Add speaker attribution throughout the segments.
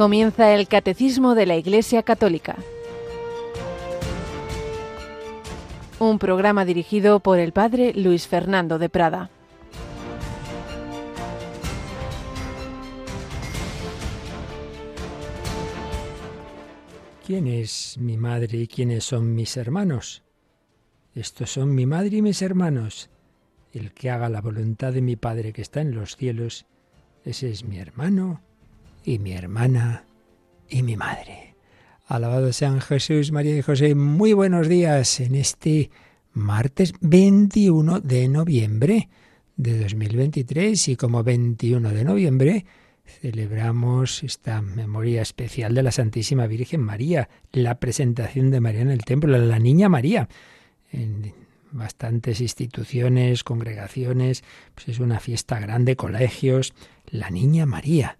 Speaker 1: Comienza el Catecismo de la Iglesia Católica. Un programa dirigido por el Padre Luis Fernando de Prada.
Speaker 2: ¿Quién es mi madre y quiénes son mis hermanos? Estos son mi madre y mis hermanos. El que haga la voluntad de mi Padre que está en los cielos, ese es mi hermano y mi hermana y mi madre. Alabado sean Jesús, María y José. Muy buenos días en este martes 21 de noviembre de 2023 y como 21 de noviembre celebramos esta memoria especial de la Santísima Virgen María, la presentación de María en el templo, la Niña María. En bastantes instituciones, congregaciones, pues es una fiesta grande, colegios, la Niña María.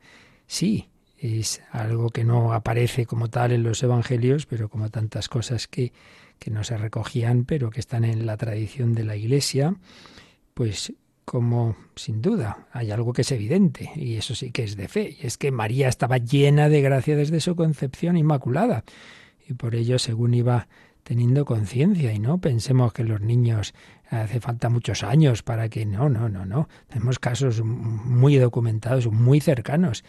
Speaker 2: Sí, es algo que no aparece como tal en los evangelios, pero como tantas cosas que, que no se recogían, pero que están en la tradición de la Iglesia, pues como sin duda hay algo que es evidente, y eso sí que es de fe, y es que María estaba llena de gracia desde su concepción inmaculada, y por ello, según iba teniendo conciencia, y no pensemos que los niños hace falta muchos años para que no, no, no, no. Tenemos casos muy documentados, muy cercanos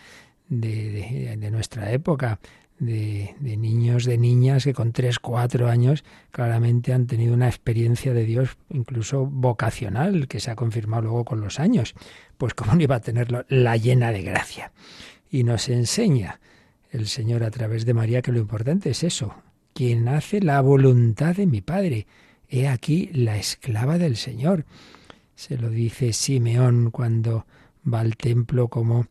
Speaker 2: de, nuestra época, de, niños, de niñas que con tres, cuatro años claramente han tenido una experiencia de Dios incluso vocacional, que se ha confirmado luego con los años. Pues cómo no iba a tenerlo la llena de gracia. Y nos enseña el Señor a través de María que lo importante es eso, quien hace la voluntad de mi Padre. He aquí la esclava del Señor. Se lo dice Simeón cuando va al templo como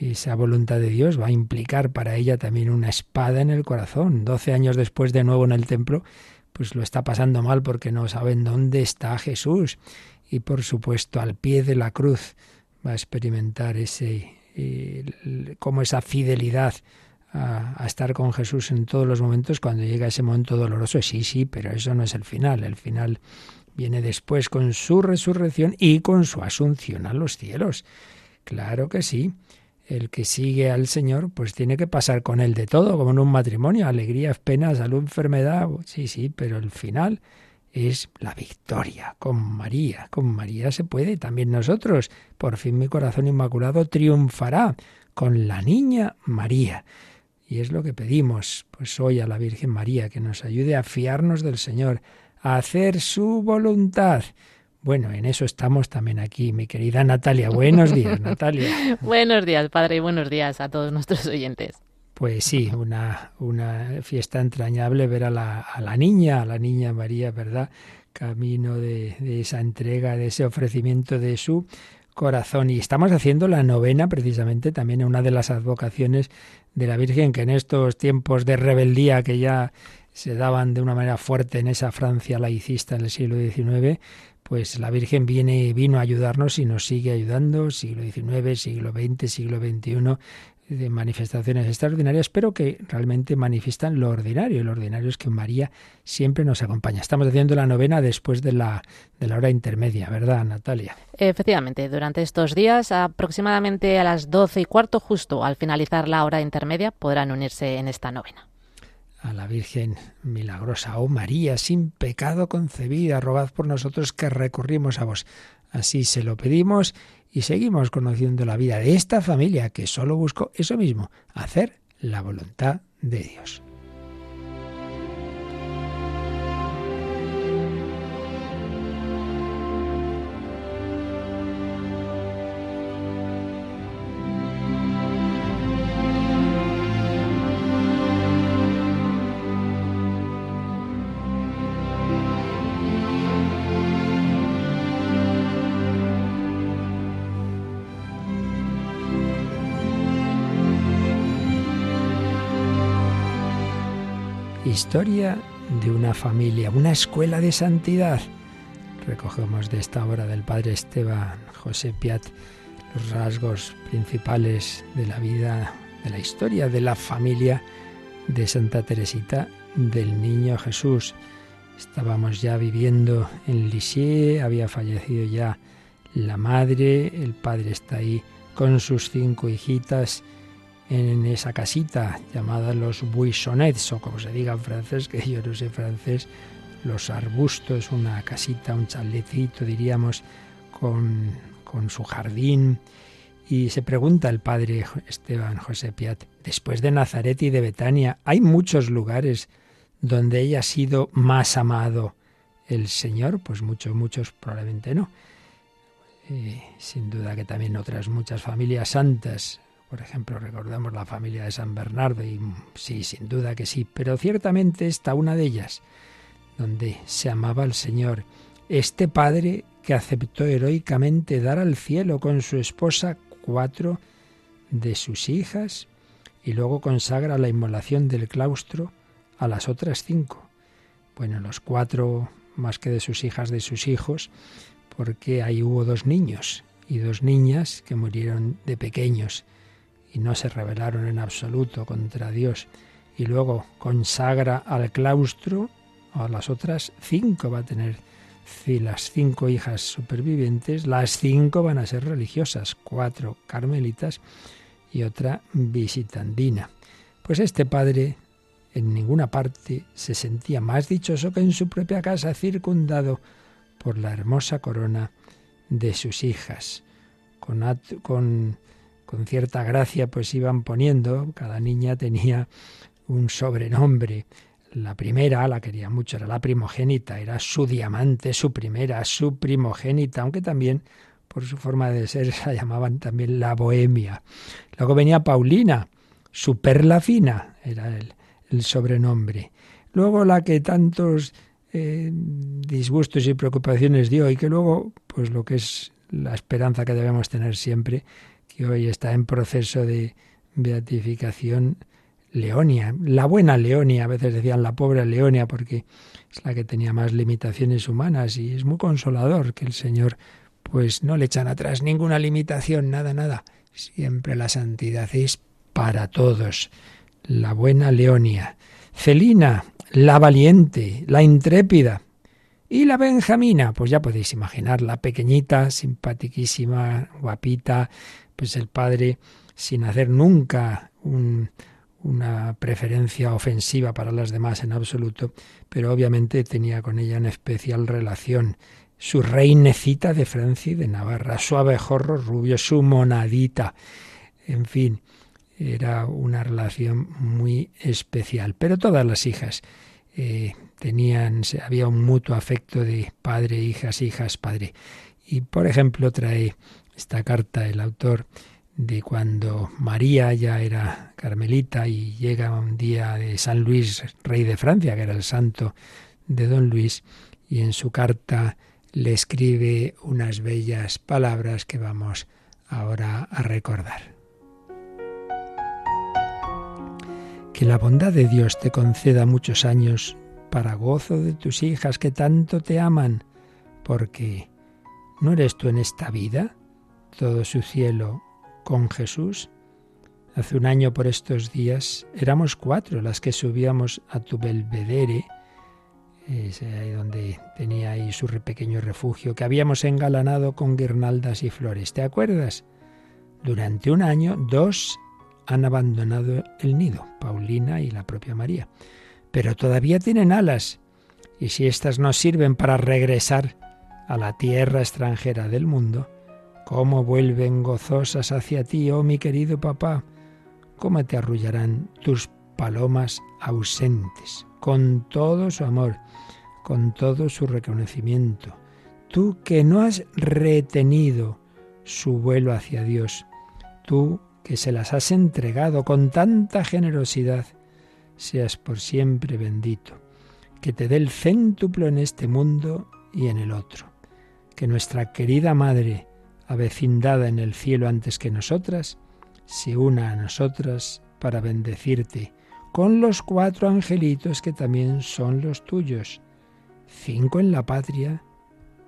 Speaker 2: esa voluntad de Dios va a implicar para ella también una espada en el corazón. Doce años después, de nuevo en el templo, pues lo está pasando mal porque no saben dónde está Jesús. Y por supuesto, al pie de la cruz va a experimentar ese, como esa fidelidad a, a, estar con Jesús en todos los momentos cuando llega ese momento doloroso. Sí, sí, pero eso no es el final. El final viene después con su resurrección y con su asunción a los cielos. Claro que sí el que sigue al Señor, pues tiene que pasar con él de todo, como en un matrimonio, alegrías, penas, salud, enfermedad, sí, sí, pero el final es la victoria con María. Con María se puede, también nosotros. Por fin mi corazón inmaculado triunfará con la niña María. Y es lo que pedimos, pues hoy a la Virgen María, que nos ayude a fiarnos del Señor, a hacer su voluntad bueno, en eso estamos también aquí, mi querida Natalia. Buenos días, Natalia.
Speaker 3: buenos días, padre, y buenos días a todos nuestros oyentes.
Speaker 2: Pues sí, una, una fiesta entrañable ver a la, a la niña, a la niña María, ¿verdad? Camino de, de esa entrega, de ese ofrecimiento de su corazón. Y estamos haciendo la novena, precisamente, también una de las advocaciones de la Virgen, que en estos tiempos de rebeldía que ya se daban de una manera fuerte en esa Francia laicista en el siglo XIX, pues la Virgen viene, vino a ayudarnos y nos sigue ayudando, siglo XIX, siglo XX, siglo XXI, de manifestaciones extraordinarias, pero que realmente manifiestan lo ordinario. Lo ordinario es que María siempre nos acompaña. Estamos haciendo la novena después de la, de la hora intermedia, ¿verdad, Natalia?
Speaker 3: Efectivamente, durante estos días, aproximadamente a las doce y cuarto, justo al finalizar la hora intermedia, podrán unirse en esta novena
Speaker 2: a la Virgen milagrosa, oh María, sin pecado concebida, rogad por nosotros que recurrimos a vos. Así se lo pedimos y seguimos conociendo la vida de esta familia que solo buscó eso mismo, hacer la voluntad de Dios. Historia de una familia, una escuela de santidad. Recogemos de esta obra del padre Esteban José Piat los rasgos principales de la vida, de la historia de la familia de Santa Teresita del Niño Jesús. Estábamos ya viviendo en Lisieux, había fallecido ya la madre, el padre está ahí con sus cinco hijitas en esa casita llamada los buissonets, o como se diga en francés, que yo no sé francés, los arbustos, una casita, un chalecito, diríamos, con, con su jardín. Y se pregunta el padre Esteban José Piat, después de Nazaret y de Betania, ¿hay muchos lugares donde ella ha sido más amado el Señor? Pues muchos, muchos probablemente no. Eh, sin duda que también otras muchas familias santas, por ejemplo, recordamos la familia de San Bernardo, y sí, sin duda que sí, pero ciertamente está una de ellas, donde se amaba al Señor. Este padre que aceptó heroicamente dar al cielo con su esposa cuatro de sus hijas y luego consagra la inmolación del claustro a las otras cinco. Bueno, los cuatro más que de sus hijas, de sus hijos, porque ahí hubo dos niños y dos niñas que murieron de pequeños y no se rebelaron en absoluto contra Dios. Y luego consagra al claustro a las otras cinco, va a tener las cinco hijas supervivientes, las cinco van a ser religiosas, cuatro carmelitas y otra visitandina. Pues este padre en ninguna parte se sentía más dichoso que en su propia casa, circundado por la hermosa corona de sus hijas. Con, con, con cierta gracia pues iban poniendo, cada niña tenía un sobrenombre. La primera, la quería mucho, era la primogénita, era su diamante, su primera, su primogénita, aunque también por su forma de ser la llamaban también la bohemia. Luego venía Paulina, su perla fina, era el, el sobrenombre. Luego la que tantos eh, disgustos y preocupaciones dio y que luego, pues lo que es la esperanza que debemos tener siempre, que hoy está en proceso de beatificación, Leonia, la buena Leonia, a veces decían la pobre Leonia porque es la que tenía más limitaciones humanas y es muy consolador que el Señor pues no le echan atrás ninguna limitación, nada, nada. Siempre la santidad es para todos. La buena Leonia. Celina, la valiente, la intrépida. Y la Benjamina, pues ya podéis imaginar, la pequeñita, simpatiquísima, guapita, pues el padre, sin hacer nunca una preferencia ofensiva para las demás en absoluto, pero obviamente tenía con ella una especial relación. Su reinecita de Francia y de Navarra, su abejorro rubio, su monadita, en fin, era una relación muy especial. Pero todas las hijas eh, tenían, había un mutuo afecto de padre, hijas, hijas, padre. Y por ejemplo trae esta carta el autor de cuando María ya era carmelita y llega un día de San Luis, rey de Francia, que era el santo de don Luis, y en su carta le escribe unas bellas palabras que vamos ahora a recordar. Que la bondad de Dios te conceda muchos años para gozo de tus hijas que tanto te aman, porque ¿no eres tú en esta vida todo su cielo con Jesús? Hace un año por estos días éramos cuatro las que subíamos a tu belvedere, ahí donde tenía ahí su pequeño refugio, que habíamos engalanado con guirnaldas y flores. ¿Te acuerdas? Durante un año, dos han abandonado el nido, Paulina y la propia María. Pero todavía tienen alas, y si éstas no sirven para regresar a la tierra extranjera del mundo, ¿cómo vuelven gozosas hacia ti, oh mi querido papá? ¿Cómo te arrullarán tus palomas ausentes, con todo su amor, con todo su reconocimiento? Tú que no has retenido su vuelo hacia Dios, tú que se las has entregado con tanta generosidad, seas por siempre bendito, que te dé el céntuplo en este mundo y en el otro, que nuestra querida Madre, avecindada en el cielo antes que nosotras, se una a nosotras para bendecirte, con los cuatro angelitos que también son los tuyos, cinco en la patria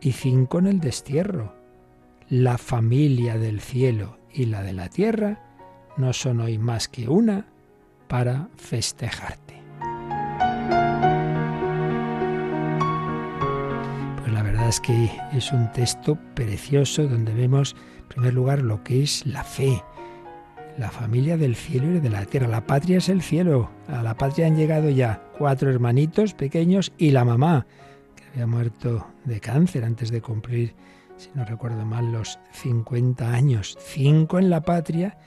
Speaker 2: y cinco en el destierro, la familia del cielo y la de la tierra, no son hoy más que una para festejarte. Es que es un texto precioso donde vemos, en primer lugar, lo que es la fe, la familia del cielo y de la tierra. La patria es el cielo. A la patria han llegado ya cuatro hermanitos pequeños y la mamá, que había muerto de cáncer antes de cumplir, si no recuerdo mal, los 50 años. Cinco en la patria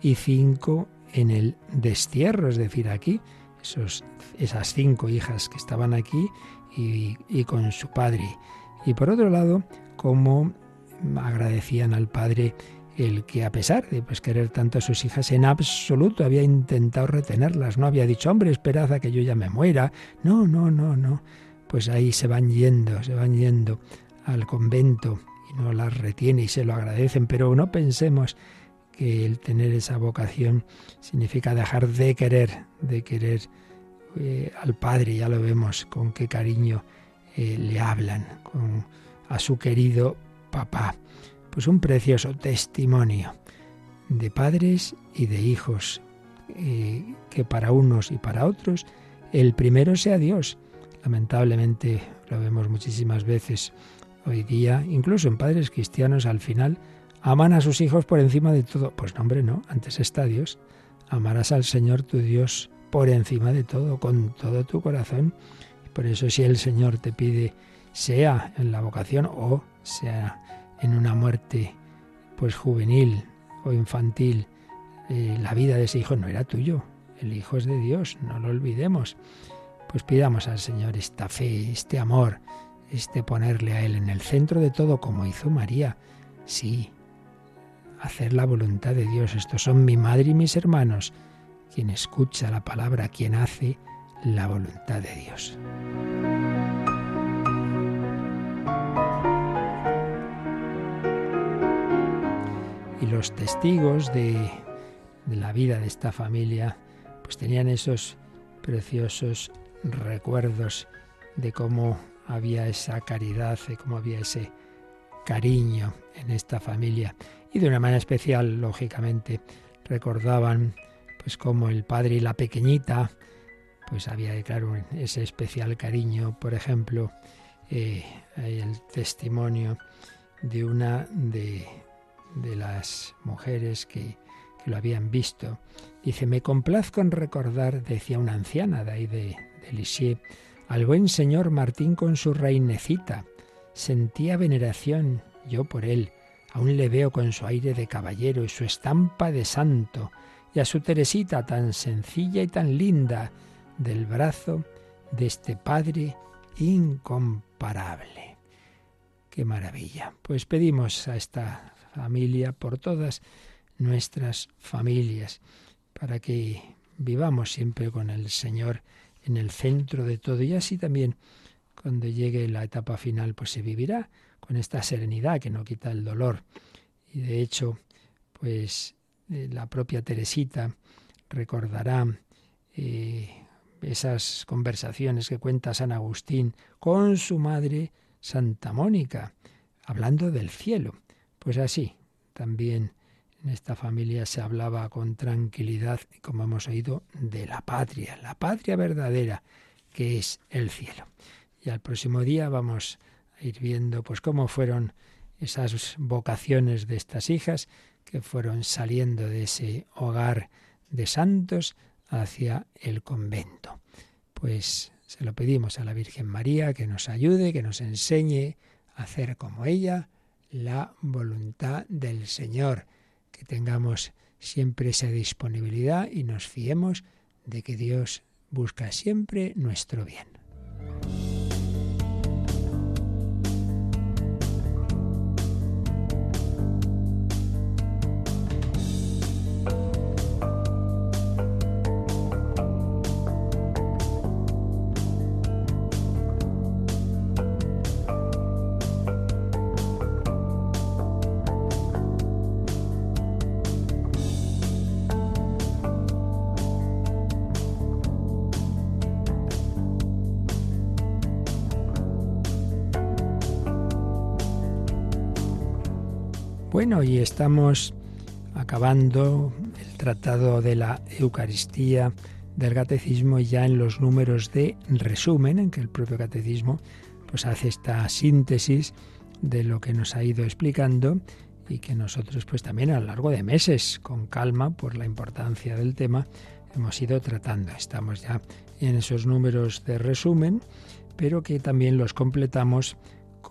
Speaker 2: y cinco en el destierro, es decir, aquí, esos, esas cinco hijas que estaban aquí y con su padre. Y por otro lado, cómo agradecían al padre el que a pesar de pues, querer tanto a sus hijas, en absoluto había intentado retenerlas, no había dicho, hombre, esperad a que yo ya me muera. No, no, no, no. Pues ahí se van yendo, se van yendo al convento y no las retiene y se lo agradecen, pero no pensemos que el tener esa vocación significa dejar de querer, de querer eh, al Padre, ya lo vemos con qué cariño eh, le hablan, con, a su querido papá. Pues un precioso testimonio de padres y de hijos, eh, que para unos y para otros el primero sea Dios. Lamentablemente lo vemos muchísimas veces hoy día, incluso en padres cristianos al final, aman a sus hijos por encima de todo. Pues no, hombre, no, antes está Dios. Amarás al Señor tu Dios por encima de todo, con todo tu corazón. Por eso si el Señor te pide, sea en la vocación o sea en una muerte pues juvenil o infantil, eh, la vida de ese hijo no era tuyo, el hijo es de Dios, no lo olvidemos. Pues pidamos al Señor esta fe, este amor, este ponerle a Él en el centro de todo como hizo María. Sí, hacer la voluntad de Dios. Estos son mi madre y mis hermanos, quien escucha la palabra, quien hace la voluntad de Dios. Y los testigos de, la vida de esta familia, pues tenían esos preciosos recuerdos de cómo había esa caridad, de cómo había ese cariño en esta familia. Y de una manera especial, lógicamente, recordaban pues como el padre y la pequeñita, pues había, claro, ese especial cariño. Por ejemplo, eh, el testimonio de una de, de las mujeres que, que, lo habían visto. Dice, me complazco en recordar, decía una anciana de ahí de, de Lisieux, al buen señor Martín con su reinecita. Sentía veneración yo por él. Aún le veo con su aire de caballero y su estampa de santo, y a su Teresita tan sencilla y tan linda, del brazo de este Padre incomparable. ¡Qué maravilla! Pues pedimos a esta familia por todas nuestras familias, para que vivamos siempre con el Señor en el centro de todo y así también cuando llegue la etapa final pues se vivirá con esta serenidad que no quita el dolor. Y de hecho, pues eh, la propia Teresita recordará eh, esas conversaciones que cuenta San Agustín con su madre Santa Mónica, hablando del cielo. Pues así, también en esta familia se hablaba con tranquilidad, como hemos oído, de la patria, la patria verdadera, que es el cielo. Y al próximo día vamos ir viendo pues cómo fueron esas vocaciones de estas hijas que fueron saliendo de ese hogar de santos hacia el convento. Pues se lo pedimos a la Virgen María que nos ayude, que nos enseñe a hacer como ella la voluntad del Señor, que tengamos siempre esa disponibilidad y nos fiemos de que Dios busca siempre nuestro bien. Bueno, y estamos acabando el tratado de la Eucaristía del catecismo ya en los números de resumen, en que el propio catecismo pues hace esta síntesis de lo que nos ha ido explicando y que nosotros pues también a lo largo de meses, con calma, por la importancia del tema, hemos ido tratando. Estamos ya en esos números de resumen, pero que también los completamos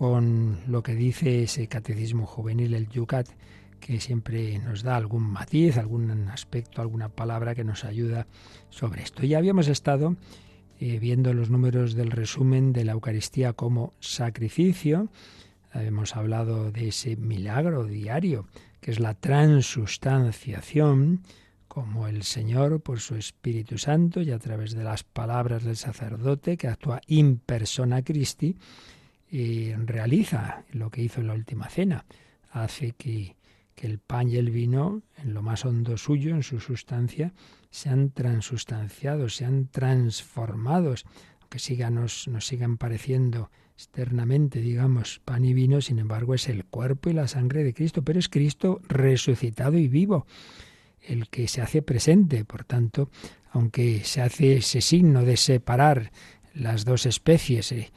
Speaker 2: con lo que dice ese catecismo juvenil, el Yucat, que siempre nos da algún matiz, algún aspecto, alguna palabra que nos ayuda sobre esto. Ya habíamos estado eh, viendo los números del resumen de la Eucaristía como sacrificio, hemos hablado de ese milagro diario, que es la transustanciación, como el Señor, por su Espíritu Santo y a través de las palabras del sacerdote, que actúa in persona Christi, y realiza lo que hizo en la última cena, hace que, que el pan y el vino, en lo más hondo suyo, en su sustancia, sean transustanciados, sean transformados, aunque siga, nos, nos sigan pareciendo externamente, digamos, pan y vino, sin embargo es el cuerpo y la sangre de Cristo, pero es Cristo resucitado y vivo el que se hace presente. Por tanto, aunque se hace ese signo de separar las dos especies eh,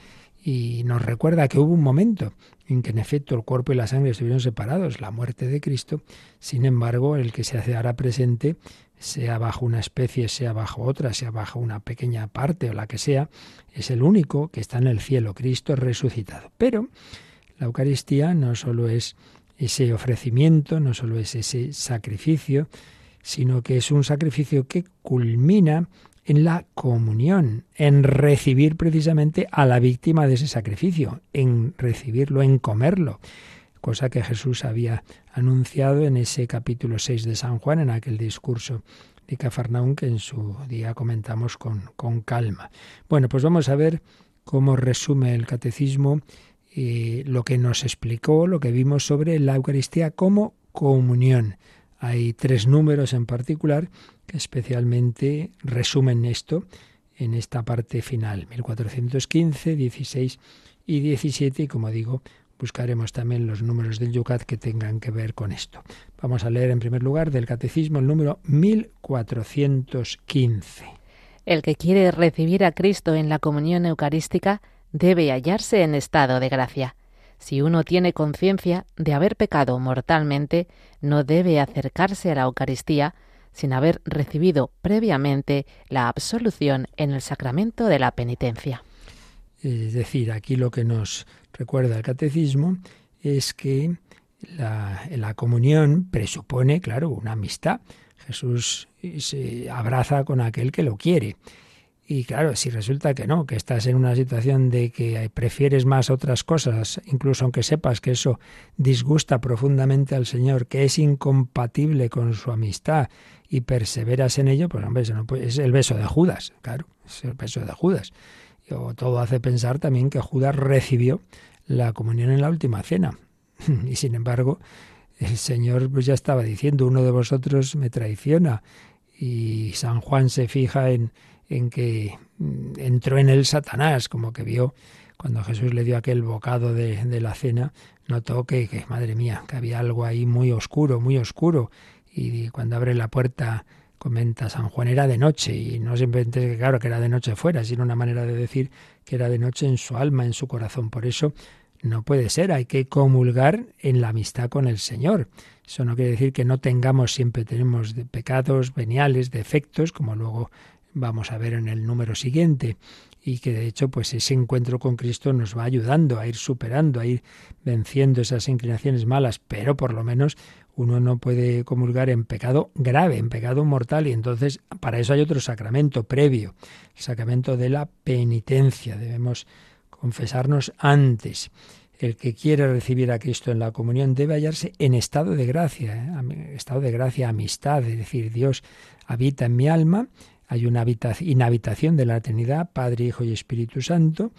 Speaker 2: y nos recuerda que hubo un momento en que en efecto el cuerpo y la sangre estuvieron separados, la muerte de Cristo, sin embargo, el que se hace ahora presente, sea bajo una especie, sea bajo otra, sea bajo una pequeña parte o la que sea, es el único que está en el cielo, Cristo resucitado. Pero la Eucaristía no solo es ese ofrecimiento, no solo es ese sacrificio, sino que es un sacrificio que culmina en la comunión, en recibir precisamente a la víctima de ese sacrificio, en recibirlo, en comerlo, cosa que Jesús había anunciado en ese capítulo 6 de San Juan, en aquel discurso de Cafarnaún que en su día comentamos con, con calma. Bueno, pues vamos a ver cómo resume el catecismo eh, lo que nos explicó, lo que vimos sobre la Eucaristía como comunión. Hay tres números en particular que especialmente resumen esto en esta parte final, 1415, 16 y 17, y como digo, buscaremos también los números del Yucat que tengan que ver con esto. Vamos a leer en primer lugar del Catecismo el número 1415.
Speaker 3: El que quiere recibir a Cristo en la comunión eucarística debe hallarse en estado de gracia. Si uno tiene conciencia de haber pecado mortalmente, no debe acercarse a la Eucaristía sin haber recibido previamente la absolución en el sacramento de la penitencia.
Speaker 2: Es decir, aquí lo que nos recuerda el catecismo es que la, la comunión presupone, claro, una amistad. Jesús se abraza con aquel que lo quiere. Y claro, si resulta que no, que estás en una situación de que prefieres más otras cosas, incluso aunque sepas que eso disgusta profundamente al Señor, que es incompatible con su amistad y perseveras en ello, pues hombre, no es el beso de Judas, claro, es el beso de Judas. Y todo hace pensar también que Judas recibió la comunión en la última cena. Y sin embargo, el Señor pues ya estaba diciendo, uno de vosotros me traiciona. Y San Juan se fija en en que mm, entró en él Satanás, como que vio cuando Jesús le dio aquel bocado de, la cena, notó que, que, madre mía, que había algo ahí muy oscuro, muy oscuro. Y cuando abre la puerta, comenta San Juan, era de noche, y no simplemente, claro, que era de noche fuera, sino una manera de decir que era de noche en su alma, en su corazón. Por eso no puede ser, hay que comulgar en la amistad con el Señor. Eso no quiere decir que no tengamos, siempre tenemos pecados veniales, defectos, como luego vamos a ver en el número siguiente y que de hecho pues ese encuentro con Cristo nos va ayudando a ir superando, a ir venciendo esas inclinaciones malas, pero por lo menos uno no puede comulgar en pecado grave, en pecado mortal, y entonces para eso hay otro sacramento previo, el sacramento de la penitencia. Debemos confesarnos antes. El que quiere recibir a Cristo en la comunión debe hallarse en estado de gracia, ¿eh? estado de gracia, amistad, es decir, Dios habita en mi alma, hay una inhabitación de la Trinidad, Padre, Hijo y Espíritu Santo.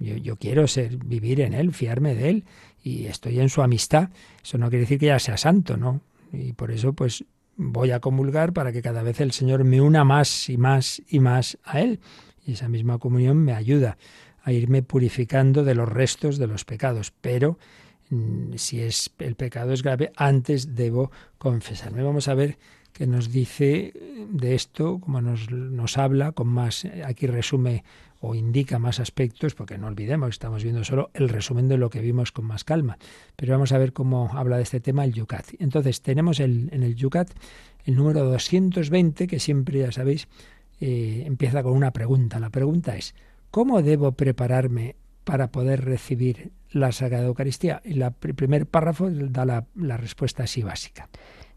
Speaker 2: Yo, quiero ser, vivir en Él, fiarme de Él, y estoy en su amistad. Eso no quiere decir que ya sea santo, ¿no? Y por eso, pues, voy a comulgar para que cada vez el Señor me una más y más y más a Él. Y esa misma comunión me ayuda a irme purificando de los restos de los pecados. Pero mm, si es el pecado es grave, antes debo confesarme. Vamos a ver que nos dice de esto, como nos, nos habla, con más, aquí resume o indica más aspectos, porque no olvidemos estamos viendo solo el resumen de lo que vimos con más calma. Pero vamos a ver cómo habla de este tema el Yucat. Entonces, tenemos el, en el Yucat el número 220, que siempre, ya sabéis, eh, empieza con una pregunta. La pregunta es, ¿cómo debo prepararme para poder recibir la Sagrada Eucaristía? Y el primer párrafo da la, la respuesta así básica.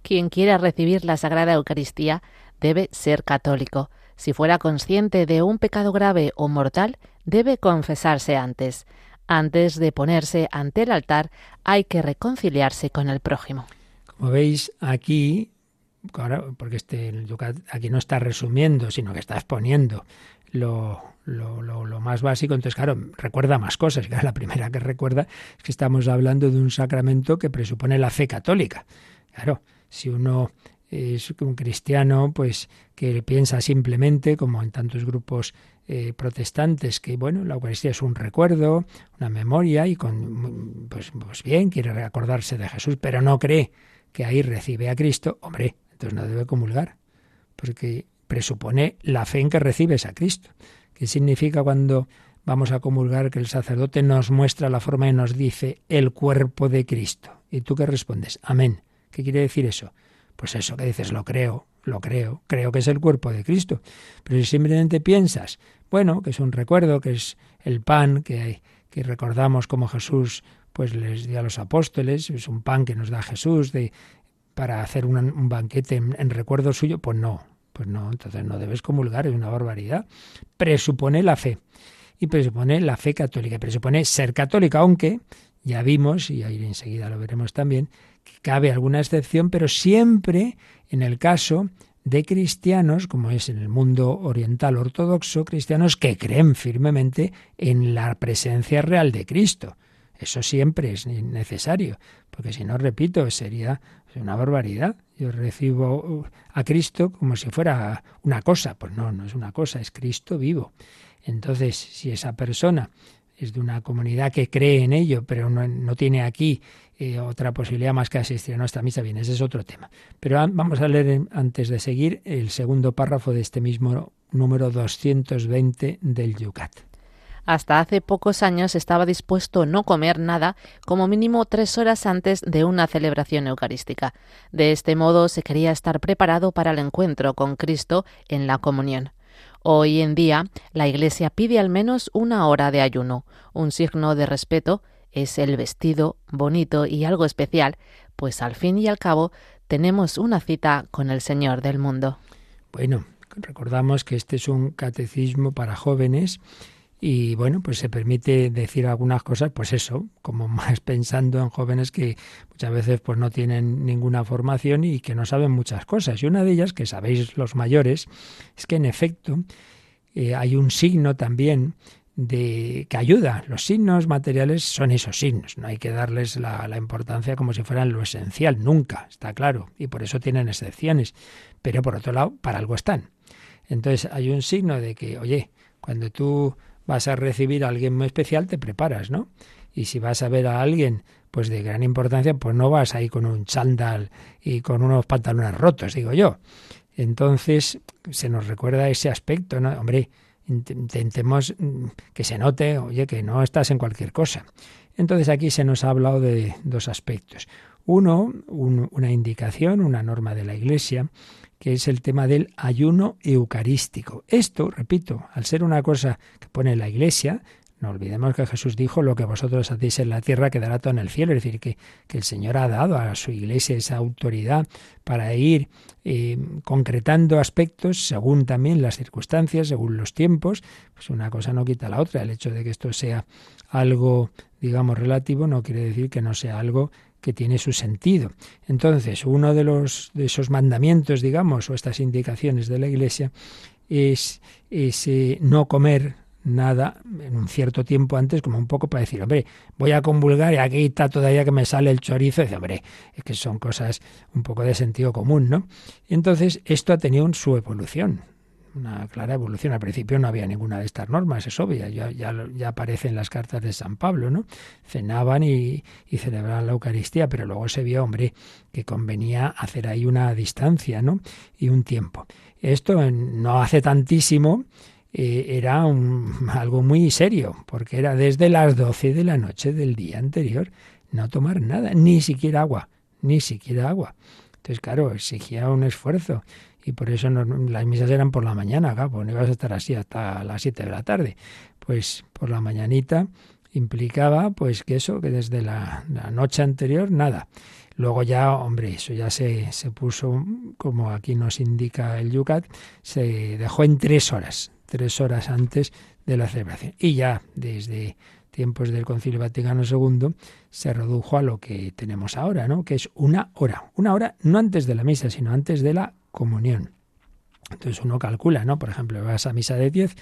Speaker 3: Quien quiera recibir la Sagrada Eucaristía debe ser católico. Si fuera consciente de un pecado grave o mortal, debe confesarse antes. Antes de ponerse ante el altar, hay que reconciliarse con el prójimo.
Speaker 2: Como veis, aquí porque este aquí no está resumiendo, sino que está exponiendo lo, lo, más básico. Entonces, claro, recuerda más cosas. La primera que recuerda es que estamos hablando de un sacramento que presupone la fe católica. Claro, si uno es un cristiano, pues que piensa simplemente, como en tantos grupos eh, protestantes, que bueno, la Eucaristía es un recuerdo, una memoria, y con pues, pues bien, quiere recordarse de Jesús, pero no cree que ahí recibe a Cristo, hombre, entonces no debe comulgar, porque presupone la fe en que recibes a Cristo. ¿Qué significa cuando vamos a comulgar que el sacerdote nos muestra la forma y nos dice el cuerpo de Cristo? ¿Y tú qué respondes? Amén. ¿Qué quiere decir eso? Pues eso que dices, lo creo, lo creo, creo que es el cuerpo de Cristo. Pero si simplemente piensas, bueno, que es un recuerdo, que es el pan que, que recordamos como Jesús pues les dio a los apóstoles, es un pan que nos da Jesús de, para hacer un, banquete en, recuerdo suyo, pues no, pues no, entonces no debes comulgar, es una barbaridad. Presupone la fe, y presupone la fe católica, presupone ser católica, aunque ya vimos, y ahí enseguida lo veremos también, cabe alguna excepción, pero siempre en el caso de cristianos, como es en el mundo oriental ortodoxo, cristianos que creen firmemente en la presencia real de Cristo. Eso siempre es necesario, porque si no, repito, sería una barbaridad. Yo recibo a Cristo como si fuera una cosa. Pues no, no es una cosa, es Cristo vivo. Entonces, si esa persona es de una comunidad que cree en ello, pero no, tiene aquí otra posibilidad más que asistir a nuestra misa, bien, ese es otro tema. Pero vamos a leer antes de seguir el segundo párrafo de este mismo número 220 del Yucat.
Speaker 3: Hasta hace pocos años estaba dispuesto no comer nada como mínimo tres horas antes de una celebración eucarística. De este modo se quería estar preparado para el encuentro con Cristo en la comunión. Hoy en día la Iglesia pide al menos una hora de ayuno. Un signo de respeto es el vestido bonito y algo especial, pues al fin y al cabo tenemos una cita con el Señor del mundo.
Speaker 2: Bueno, recordamos que este es un catecismo para jóvenes y bueno, pues se permite decir algunas cosas, pues eso, como más pensando en jóvenes que muchas veces pues no tienen ninguna formación y que no saben muchas cosas. Y una de ellas, que sabéis los mayores, es que en efecto eh, hay un signo también de que ayuda. Los signos materiales son esos signos, no hay que darles la, importancia como si fueran lo esencial, nunca, está claro, y por eso tienen excepciones. Pero por otro lado, para algo están. Entonces hay un signo de que, oye, cuando tú vas a recibir a alguien muy especial, te preparas, ¿no? Y si vas a ver a alguien pues de gran importancia, pues no vas ahí con un chándal y con unos pantalones rotos, digo yo. Entonces se nos recuerda ese aspecto, ¿no? Hombre, intentemos mm, que se note, oye, que no estás en cualquier cosa. Entonces aquí se nos ha hablado de dos aspectos. Uno, una indicación, una norma de la Iglesia, que es el tema del ayuno eucarístico. Esto, repito, al ser una cosa que pone la Iglesia, no olvidemos que Jesús dijo, lo que vosotros hacéis en la tierra quedará todo en el cielo. Es decir, que, que el Señor ha dado a su iglesia esa autoridad para ir eh, concretando aspectos según también las circunstancias, según los tiempos. Pues una cosa no quita la otra. El hecho de que esto sea algo, digamos, relativo no quiere decir que no sea algo que tiene su sentido. Entonces, uno de los de esos mandamientos, digamos, o estas indicaciones de la Iglesia es ese no comer nada en un cierto tiempo antes, como un poco para decir, hombre, voy a convulgar y aquí está todavía que me sale el chorizo. Y dice, hombre, es que son cosas un poco de sentido común, ¿no? entonces esto ha tenido su evolución. una clara evolución. Al principio no había ninguna de estas normas, es obvio, ya, ya, ya aparece en las cartas de San Pablo, ¿no? Cenaban y, y, celebraban la Eucaristía, pero luego se vio, hombre, que convenía hacer ahí una distancia, ¿no? Y un tiempo. Esto no hace tantísimo, eh, era un, algo muy serio, porque era desde las 12 de la noche del día anterior no tomar nada, ni siquiera agua, ni siquiera agua. Entonces, claro, exigía un esfuerzo y por eso las misas eran por la mañana, pues no ibas a estar así hasta las 7 de la tarde. Pues por la mañanita implicaba pues que eso, que desde la, noche anterior nada. Luego ya, hombre, eso ya se, se puso, como aquí nos indica el Yucat, se dejó en tres horas, tres horas antes de la celebración. Y ya desde tiempos del Concilio Vaticano II se redujo a lo que tenemos ahora, ¿no? Que es una hora. Una hora no antes de la misa, sino antes de la comunión. Entonces uno calcula, ¿no? Por ejemplo, vas a misa de 10,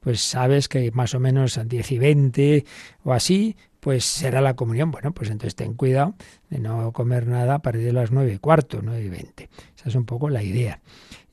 Speaker 2: pues sabes que más o menos a 10 y 20 o así, pues será la comunión. Bueno, pues entonces ten cuidado de no comer nada a partir de las 9 y cuarto, 9 y 20. Esa es un poco la idea.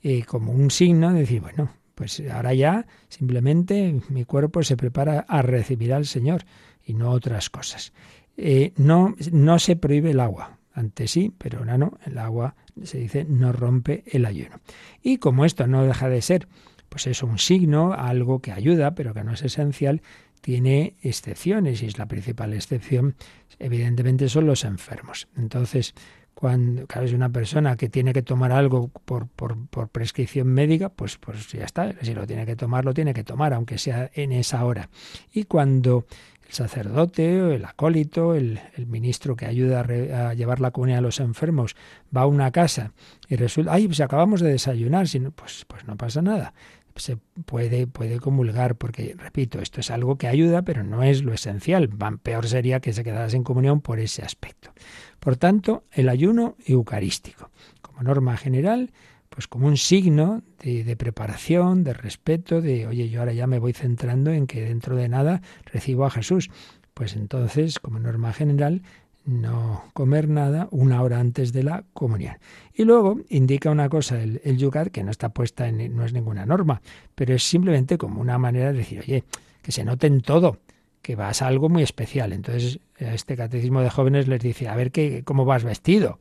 Speaker 2: Y como un signo de decir, bueno, pues ahora ya simplemente mi cuerpo se prepara a recibir al Señor y no otras cosas. Eh, no, no se prohíbe el agua. Antes sí, pero ahora no. El agua se dice no rompe el ayuno. Y como esto no deja de ser, pues es un signo, algo que ayuda, pero que no es esencial, tiene excepciones y es la principal excepción, evidentemente son los enfermos. Entonces, cuando claro, es una persona que tiene que tomar algo por, por, por, prescripción médica, pues, pues ya está, si lo tiene que tomar, lo tiene que tomar, aunque sea en esa hora. Y cuando sacerdote, el acólito, el, ministro que ayuda a, llevar la comunidad a los enfermos, va a una casa y resulta, ay, pues acabamos de desayunar, pues, pues no pasa nada. Se puede, puede comulgar, porque, repito, esto es algo que ayuda, pero no es lo esencial. Peor sería que se quedara sin comunión por ese aspecto. Por tanto, el ayuno eucarístico. Como norma general, pues como un signo de, preparación, de respeto, de, oye, yo ahora ya me voy centrando en que dentro de nada recibo a Jesús. Pues entonces, como norma general, no comer nada una hora antes de la comunión. Y luego indica una cosa el, el yucat que no está puesta en, no es ninguna norma, pero es simplemente como una manera de decir, oye, que se note en todo, que vas a algo muy especial. Entonces, este catecismo de jóvenes les dice, a ver qué, cómo vas vestido.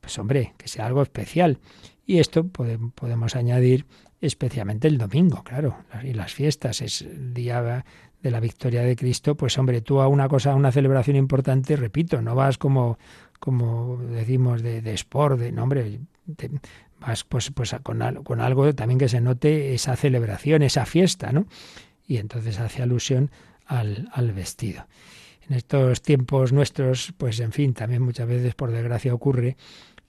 Speaker 2: Pues hombre, que sea algo especial. Y esto podemos añadir especialmente el domingo, claro, y las fiestas, es el día de la victoria de Cristo, pues hombre, tú a una cosa, a una celebración importante, repito, no vas como, como decimos, de, de sport, de, no, hombre, vas pues, pues con, con algo también que se note esa celebración, esa fiesta, ¿no? Y entonces hace alusión al, al vestido. En estos tiempos nuestros, pues en fin, también muchas veces por desgracia ocurre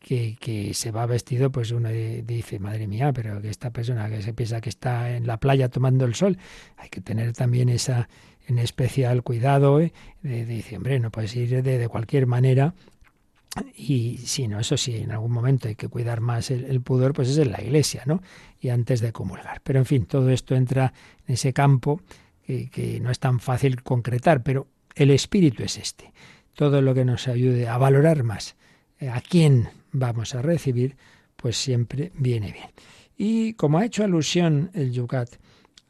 Speaker 2: que, se va vestido, pues uno dice, madre mía, pero que esta persona que se piensa que está en la playa tomando el sol, hay que tener también esa en especial cuidado ¿eh? de, decir, hombre, no puedes ir de, cualquier manera. Y si no, eso sí, en algún momento hay que cuidar más el, pudor, pues es en la iglesia, ¿no? Y antes de comulgar. Pero en fin, todo esto entra en ese campo que, que no es tan fácil concretar, pero el espíritu es este. Todo lo que nos ayude a valorar más eh, a quién vamos a recibir, pues siempre viene bien. Y como ha hecho alusión el Yucat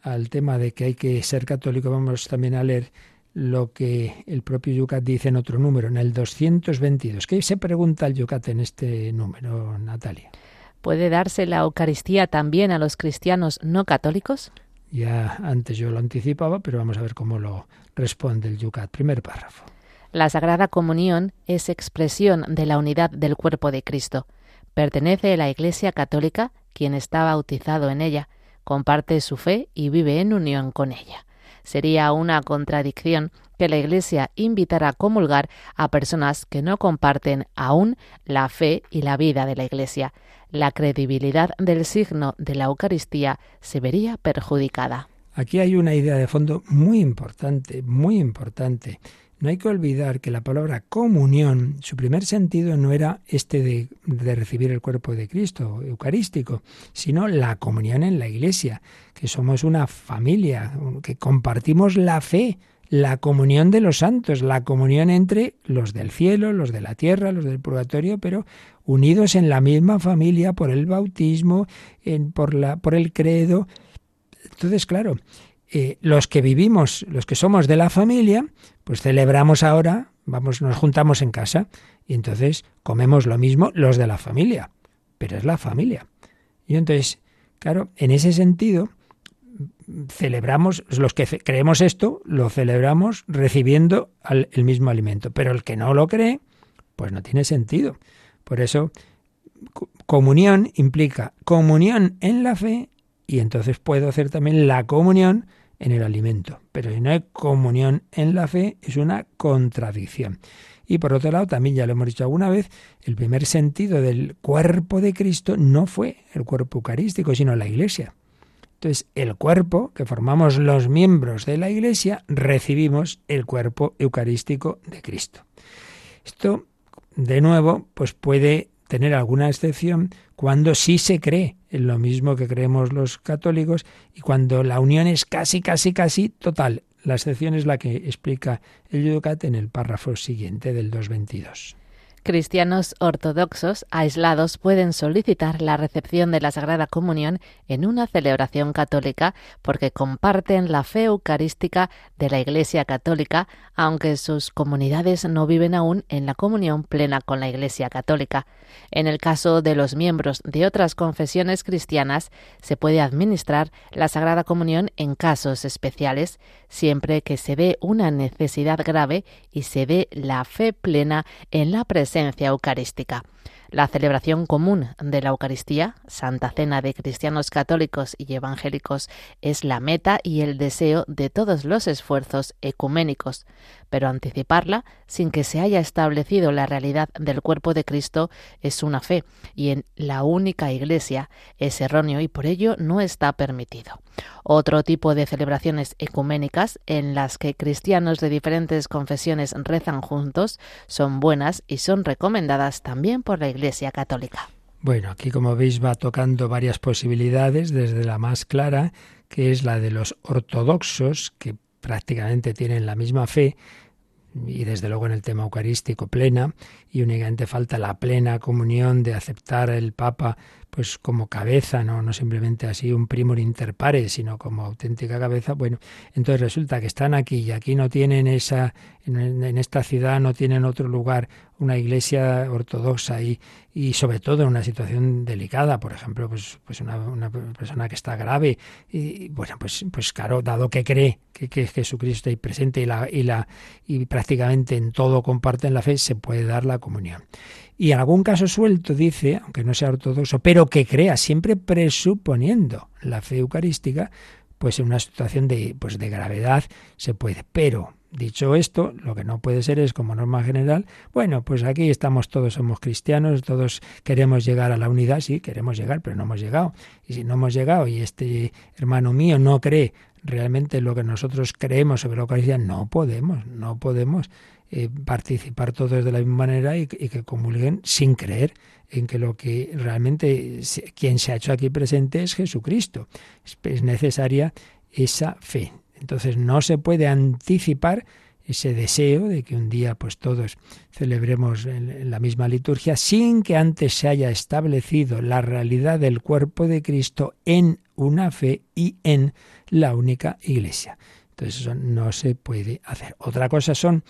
Speaker 2: al tema de que hay que ser católico, vamos también a leer lo que el propio Yucat dice en otro número, en el 222. ¿Qué se pregunta el Yucat en este número, Natalia?
Speaker 3: ¿Puede darse la Eucaristía también a los cristianos no católicos?
Speaker 2: Ya antes yo lo anticipaba, pero vamos a ver cómo lo responde el Yucat. Primer párrafo.
Speaker 3: La Sagrada Comunión es expresión de la unidad del cuerpo de Cristo. Pertenece a la Iglesia Católica, quien está bautizado en ella, comparte su fe y vive en unión con ella. Sería una contradicción que la Iglesia invitara a comulgar a personas que no comparten aún la fe y la vida de la Iglesia. La credibilidad del signo de la Eucaristía se vería perjudicada.
Speaker 2: Aquí hay una idea de fondo muy importante, muy importante. No hay que olvidar que la palabra comunión, su primer sentido no era este de, recibir el cuerpo de Cristo, eucarístico, sino la comunión en la iglesia, que somos una familia, que compartimos la fe, la comunión de los santos, la comunión entre los del cielo, los de la tierra, los del purgatorio, pero unidos en la misma familia por el bautismo, por, por el credo, Entonces, claro, los que vivimos, los que somos de la familia, pues celebramos ahora, vamos, nos juntamos en casa y entonces comemos lo mismo los de la familia, pero es la familia. Y entonces, claro, en ese sentido, celebramos, los que creemos esto, lo celebramos recibiendo el mismo alimento, pero el que no lo cree, pues no tiene sentido. Por eso, comunión implica comunión en la fe y entonces puedo hacer también la comunión en el alimento. Pero si no hay comunión en la fe, es una contradicción. Y por otro lado, también ya lo hemos dicho alguna vez, el primer sentido del cuerpo de Cristo no fue el cuerpo eucarístico, sino la iglesia. Entonces, el cuerpo, que formamos los miembros de la Iglesia, recibimos el cuerpo eucarístico de Cristo. Esto, de nuevo, pues puede tener alguna excepción cuando sí se cree en lo mismo que creemos los católicos y cuando la unión es casi, casi, casi total. La excepción es la que explica el Yucat en el párrafo siguiente del 222.
Speaker 3: Cristianos ortodoxos aislados pueden solicitar la recepción de la Sagrada Comunión en una celebración católica porque comparten la fe eucarística de la Iglesia Católica, aunque sus comunidades no viven aún en la comunión plena con la Iglesia Católica. En el caso de los miembros de otras confesiones cristianas, se puede administrar la Sagrada Comunión en casos especiales, siempre que se dé una necesidad grave y se dé la fe plena en la presencia presencia eucarística. La celebración común de la Eucaristía, Santa Cena de cristianos católicos y evangélicos, es la meta y el deseo de todos los esfuerzos ecuménicos, pero anticiparla sin que se haya establecido la realidad del cuerpo de Cristo es una fe, y en la única Iglesia es erróneo y por ello no está permitido. Otro tipo de celebraciones ecuménicas en las que cristianos de diferentes confesiones rezan juntos son buenas y son recomendadas también por la Iglesia
Speaker 2: Bueno, aquí como veis va tocando varias posibilidades, desde la más clara, que es la de los ortodoxos, que prácticamente tienen la misma fe, y desde luego en el tema eucarístico plena, y únicamente falta la plena comunión de aceptar el Papa pues como cabeza, no, no simplemente así un primor inter pares, sino como auténtica cabeza, bueno, entonces resulta que están aquí y aquí no tienen esa, en, esta ciudad no tienen otro lugar una iglesia ortodoxa y, y sobre todo en una situación delicada, por ejemplo, pues, pues una, persona que está grave, y bueno, pues, pues claro, dado que cree que, que Jesucristo está presente y, la, y, la, y prácticamente en todo comparten la fe, se puede dar la comunión. Y en algún caso suelto dice, aunque no sea ortodoxo, pero que crea, siempre presuponiendo la fe eucarística, pues en una situación de, pues de gravedad se puede. Pero Dicho esto, lo que no puede ser es como norma general, bueno, pues aquí estamos todos, somos cristianos, todos queremos llegar a la unidad, sí, queremos llegar, pero no hemos llegado. Y si no hemos llegado y este hermano mío no cree realmente lo que nosotros creemos sobre la Eucaristía, no podemos, no podemos eh, participar todos de la misma manera y, que comulguen sin creer en que lo que realmente quien se ha hecho aquí presente es Jesucristo. es necesaria esa fe. Entonces no se puede anticipar ese deseo de que un día pues todos celebremos la misma liturgia sin que antes se haya establecido la realidad del cuerpo de Cristo en una fe y en la única iglesia. Entonces eso no se puede hacer. Otra cosa son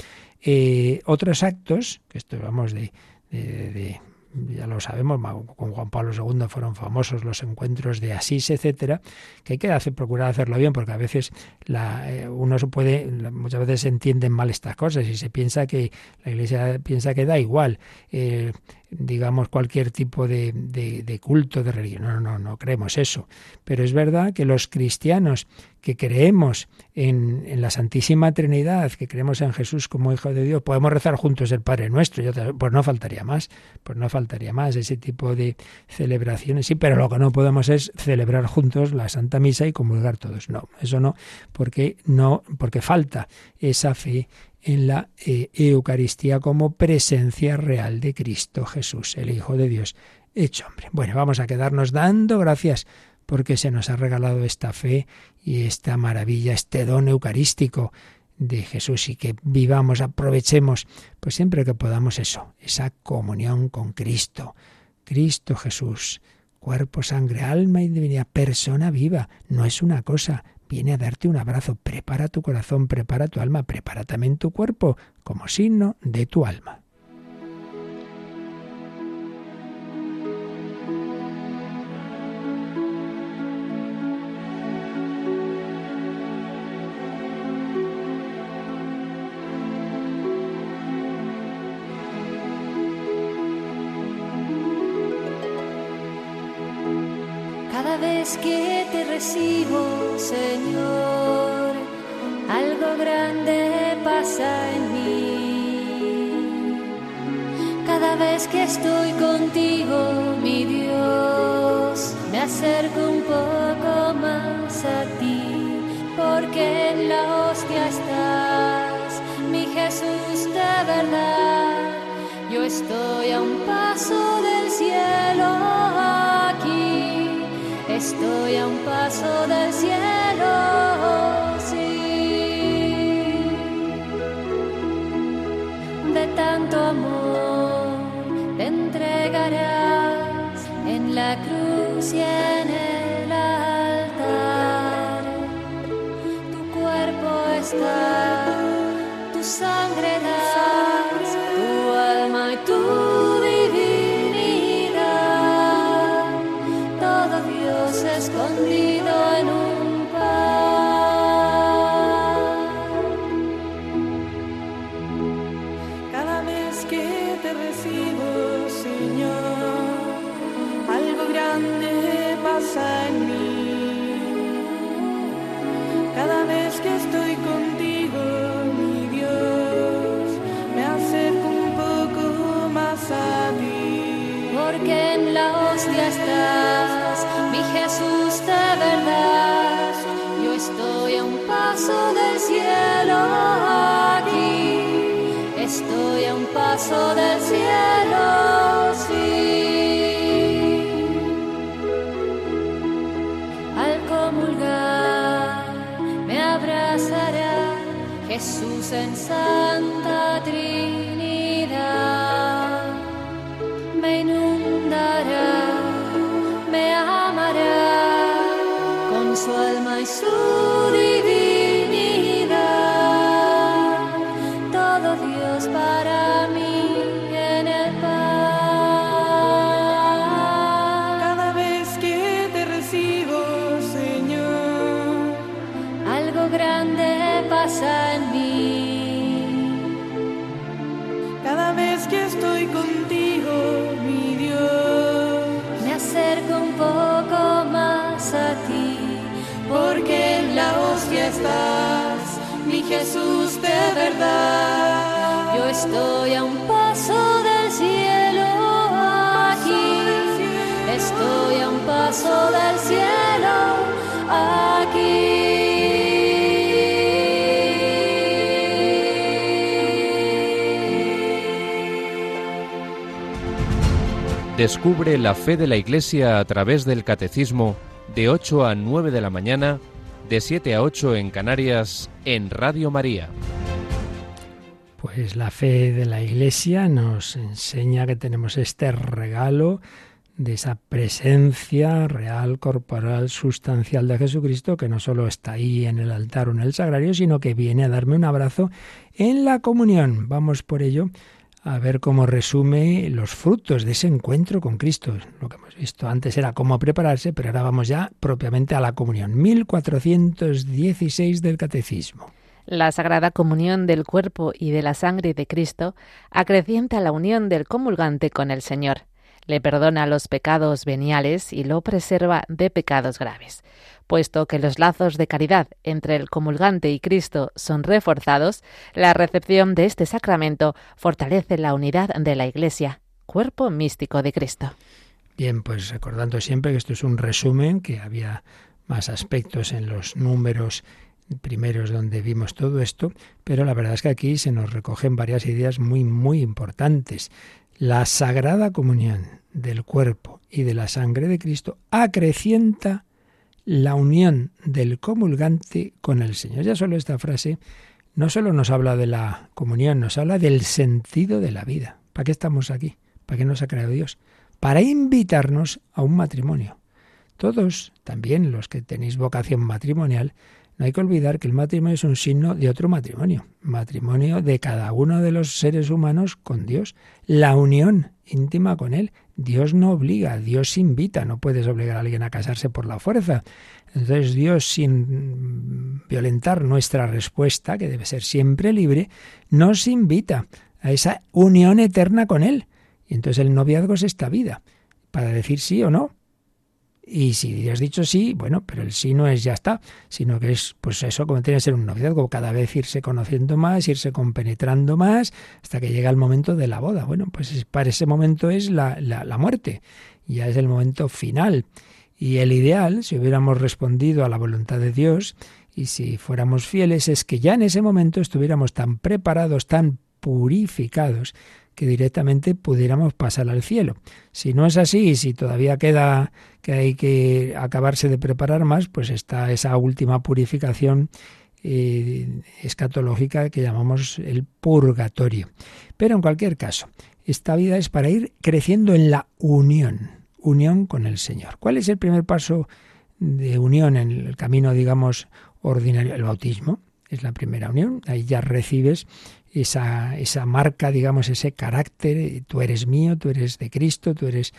Speaker 2: eh, otros actos, que esto vamos de, de ya lo sabemos, con Juan Pablo II fueron famosos los encuentros de Asís, etcétera, que hay que hacer, procurar hacerlo bien, porque a veces la, eh, uno se puede, muchas veces se entienden mal estas cosas y se piensa que la Iglesia piensa que da igual. Eh, digamos, cualquier tipo de, de, culto, de religión. No, no, no creemos eso. Pero es verdad que los cristianos que creemos en, la Santísima Trinidad, que creemos en Jesús como Hijo de Dios, podemos rezar juntos el Padre Nuestro. Pues no faltaría más, pues no faltaría más ese tipo de celebraciones. Sí, pero lo que no podemos es celebrar juntos la Santa Misa y comulgar todos. No, eso no, porque no, porque falta esa fe en la eh, Eucaristía como presencia real de Cristo Jesús, el Hijo de Dios hecho hombre. Bueno, vamos a quedarnos dando gracias porque se nos ha regalado esta fe y esta maravilla, este don eucarístico de Jesús y que vivamos, aprovechemos, pues siempre que podamos eso, esa comunión con Cristo, Cristo Jesús, cuerpo, sangre, alma y divinidad, persona viva, no es una cosa, viene a darte un abrazo, prepara tu corazón, prepara tu alma, prepara también tu cuerpo como signo de tu alma.
Speaker 4: que te recibo, Señor, algo grande pasa en mí. Cada vez que estoy contigo, mi Dios, me acerco un poco más a ti, porque en la hostia estás, mi Jesús de verdad. Yo estoy a un paso del cielo Estoy a un paso del cielo, sí. De tanto amor te entregarás en la cruz y en del cielo, sí. Al comulgar me abrazará Jesús en Santa Trinidad.
Speaker 5: Descubre la fe de la Iglesia a través del Catecismo de 8 a 9 de la mañana de 7 a 8 en Canarias, en Radio María.
Speaker 2: Pues la fe de la Iglesia nos enseña que tenemos este regalo de esa presencia real, corporal, sustancial de Jesucristo, que no solo está ahí en el altar o en el sagrario, sino que viene a darme un abrazo en la comunión. Vamos por ello a ver cómo resume los frutos de ese encuentro con Cristo. Lo que hemos visto antes era cómo prepararse, pero ahora vamos ya propiamente a la comunión. 1416 del Catecismo.
Speaker 3: La Sagrada Comunión del cuerpo y de la sangre de Cristo acrecienta la unión del comulgante con el Señor, le perdona los pecados veniales y lo preserva de pecados graves puesto que los lazos de caridad entre el comulgante y Cristo son reforzados, la recepción de este sacramento fortalece la unidad de la Iglesia, cuerpo místico de Cristo.
Speaker 2: Bien, pues recordando siempre que esto es un resumen, que había más aspectos en los números primeros donde vimos todo esto, pero la verdad es que aquí se nos recogen varias ideas muy, muy importantes. La sagrada comunión del cuerpo y de la sangre de Cristo acrecienta la unión del comulgante con el Señor. Ya solo esta frase no solo nos habla de la comunión, nos habla del sentido de la vida. ¿Para qué estamos aquí? ¿Para qué nos ha creado Dios? para invitarnos a un matrimonio. Todos, también los que tenéis vocación matrimonial, no hay que olvidar que el matrimonio es un signo de otro matrimonio, matrimonio de cada uno de los seres humanos con Dios, la unión íntima con Él. Dios no obliga, Dios invita, no puedes obligar a alguien a casarse por la fuerza. Entonces Dios, sin violentar nuestra respuesta, que debe ser siempre libre, nos invita a esa unión eterna con Él. Y entonces el noviazgo es esta vida, para decir sí o no. Y si has dicho sí, bueno, pero el sí no es ya está, sino que es pues eso como tiene que ser un noviazgo, cada vez irse conociendo más, irse compenetrando más, hasta que llega el momento de la boda. Bueno, pues para ese momento es la, la, la muerte, ya es el momento final. Y el ideal, si hubiéramos respondido a la voluntad de Dios y si fuéramos fieles, es que ya en ese momento estuviéramos tan preparados, tan purificados, que directamente pudiéramos pasar al cielo. Si no es así y si todavía queda que hay que acabarse de preparar más, pues está esa última purificación eh, escatológica que llamamos el purgatorio. Pero en cualquier caso, esta vida es para ir creciendo en la unión, unión con el Señor. ¿Cuál es el primer paso de unión en el camino, digamos, ordinario? El bautismo es la primera unión. Ahí ya recibes esa, esa marca, digamos, ese carácter, tú eres mío, tú eres de Cristo, tú eres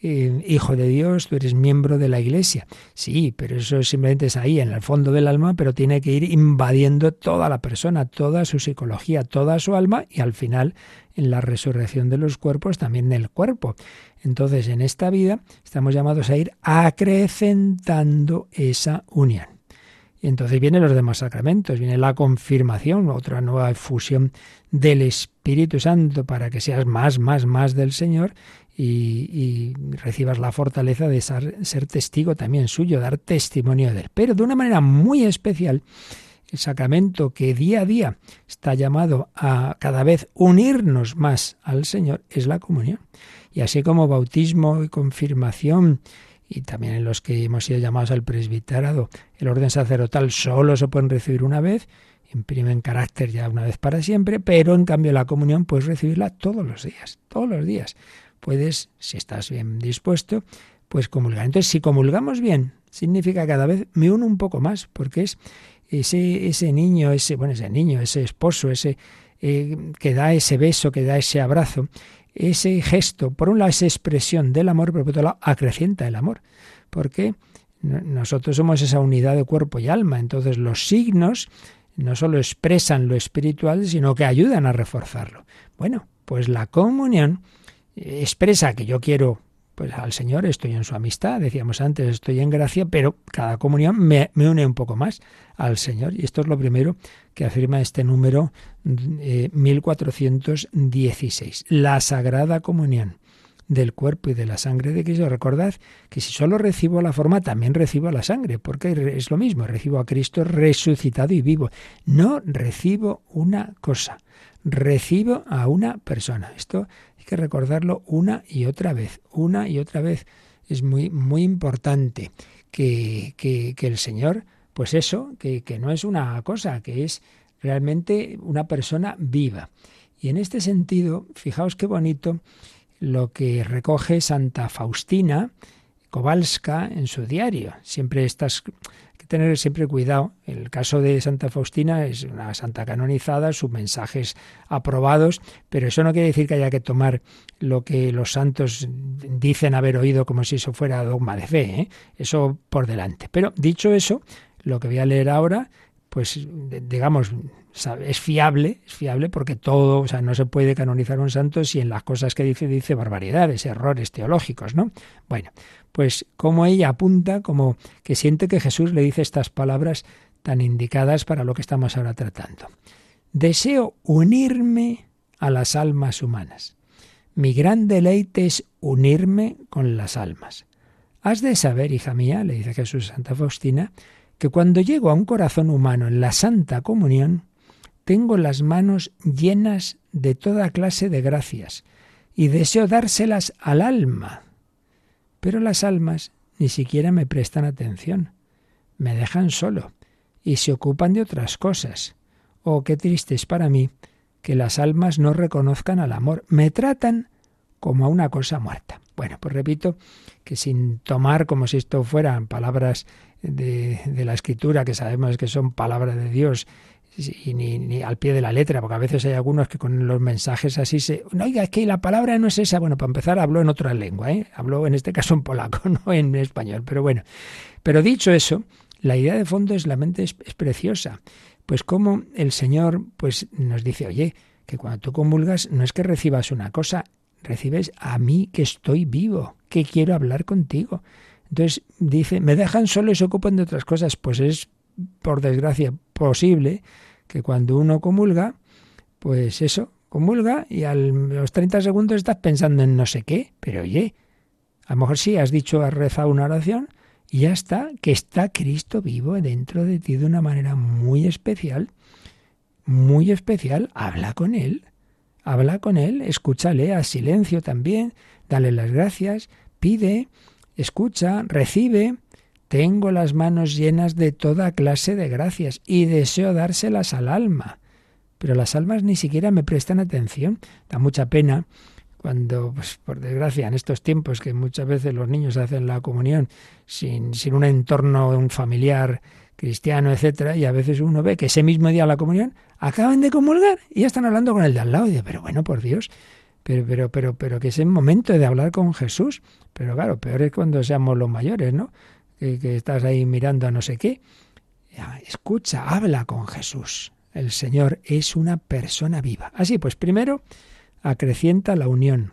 Speaker 2: eh, hijo de Dios, tú eres miembro de la Iglesia. Sí, pero eso simplemente es ahí, en el fondo del alma, pero tiene que ir invadiendo toda la persona, toda su psicología, toda su alma y al final, en la resurrección de los cuerpos, también el cuerpo. Entonces, en esta vida estamos llamados a ir acrecentando esa unión. Y entonces vienen los demás sacramentos, viene la confirmación, otra nueva fusión del Espíritu Santo para que seas más, más, más del Señor y, recibas la fortaleza de ser, ser, testigo también suyo, dar testimonio de él. Pero de una manera muy especial, el sacramento que día a día está llamado a cada vez unirnos más al Señor es la comunión. Y así como bautismo y confirmación y también en los que hemos sido llamados al presbiterado, el orden sacerdotal solo se pueden recibir una vez, imprimen carácter ya una vez para siempre, pero en cambio la comunión puedes recibirla todos los días, todos los días. Puedes, si estás bien dispuesto, pues comulgar. Entonces, si comulgamos bien, significa cada vez me uno un poco más, porque es ese, ese niño, ese, bueno, ese niño, ese esposo, ese eh, que da ese beso, que da ese abrazo, ese gesto, por un lado esa expresión del amor, pero por otro lado acrecienta el amor, porque nosotros somos esa unidad de cuerpo y alma, entonces los signos no solo expresan lo espiritual, sino que ayudan a reforzarlo. Bueno, pues la comunión expresa que yo quiero pues al Señor, estoy en su amistad, decíamos antes, estoy en gracia, pero cada comunión me, une un poco más al Señor. Y esto es lo primero que afirma este número 1416. Eh, la Sagrada Comunión del cuerpo y de la sangre de Cristo. Recordad que si solo recibo la forma, también recibo la sangre, porque es lo mismo, recibo a Cristo resucitado y vivo. No recibo una cosa, recibo a una persona. Esto que recordarlo una y otra vez, una y otra vez. Es muy, muy importante que, que, el Señor, pues eso, que, que no es una cosa, que es realmente una persona viva. Y en este sentido, fijaos qué bonito lo que recoge Santa Faustina Kowalska en su diario. Siempre estas tener siempre cuidado. El caso de Santa Faustina es una santa canonizada, sus mensajes aprobados, pero eso no quiere decir que haya que tomar lo que los santos dicen haber oído como si eso fuera dogma de fe. ¿eh? Eso por delante. Pero dicho eso, lo que voy a leer ahora, pues digamos, es fiable, es fiable porque todo, o sea, no se puede canonizar un santo si en las cosas que dice dice barbaridades, errores teológicos, ¿no? Bueno, pues como ella apunta, como que siente que Jesús le dice estas palabras tan indicadas para lo que estamos ahora tratando. Deseo unirme a las almas humanas. Mi gran deleite es unirme con las almas. Has de saber, hija mía, le dice Jesús a Santa Faustina, que cuando llego a un corazón humano en la Santa Comunión, tengo las manos llenas de toda clase de gracias y deseo dárselas al alma. Pero las almas ni siquiera me prestan atención, me dejan solo y se ocupan de otras cosas. Oh, qué triste es para mí que las almas no reconozcan al amor, me tratan como a una cosa muerta. Bueno, pues repito que sin tomar como si esto fueran palabras de, de la escritura, que sabemos que son palabras de Dios, y ni, al pie de la letra, porque a veces hay algunos que con los mensajes así se... No, oiga, es que la palabra no es esa. Bueno, para empezar, habló en otra lengua, ¿eh? Habló en este caso en polaco, no en español, pero bueno. Pero dicho eso, la idea de fondo es la mente es, es preciosa. Pues como el Señor pues nos dice, oye, que cuando tú comulgas no es que recibas una cosa, recibes a mí que estoy vivo, que quiero hablar contigo. Entonces dice, me dejan solo y se ocupan de otras cosas. Pues es, por desgracia, posible que cuando uno comulga, pues eso, comulga y a los 30 segundos estás pensando en no sé qué, pero oye, a lo mejor sí has dicho, has rezado una oración y ya está, que está Cristo vivo dentro de ti de una manera muy especial, muy especial, habla con Él, habla con Él, escúchale a silencio también, dale las gracias, pide, escucha, recibe, tengo las manos llenas de toda clase de gracias y deseo dárselas al alma. Pero las almas ni siquiera me prestan atención. Da mucha pena cuando, pues, por desgracia, en estos tiempos que muchas veces los niños hacen la comunión sin, sin un entorno, un familiar cristiano, etcétera, y a veces uno ve que ese mismo día de la comunión acaban de comulgar y ya están hablando con el de al lado. Y dice, pero bueno, por Dios, pero, pero, pero, pero que es el momento de hablar con Jesús. Pero claro, peor es cuando seamos los mayores, ¿no? Que, estás ahí mirando a no sé qué. Escucha, habla con Jesús. El Señor es una persona viva. Así pues, primero, acrecienta la unión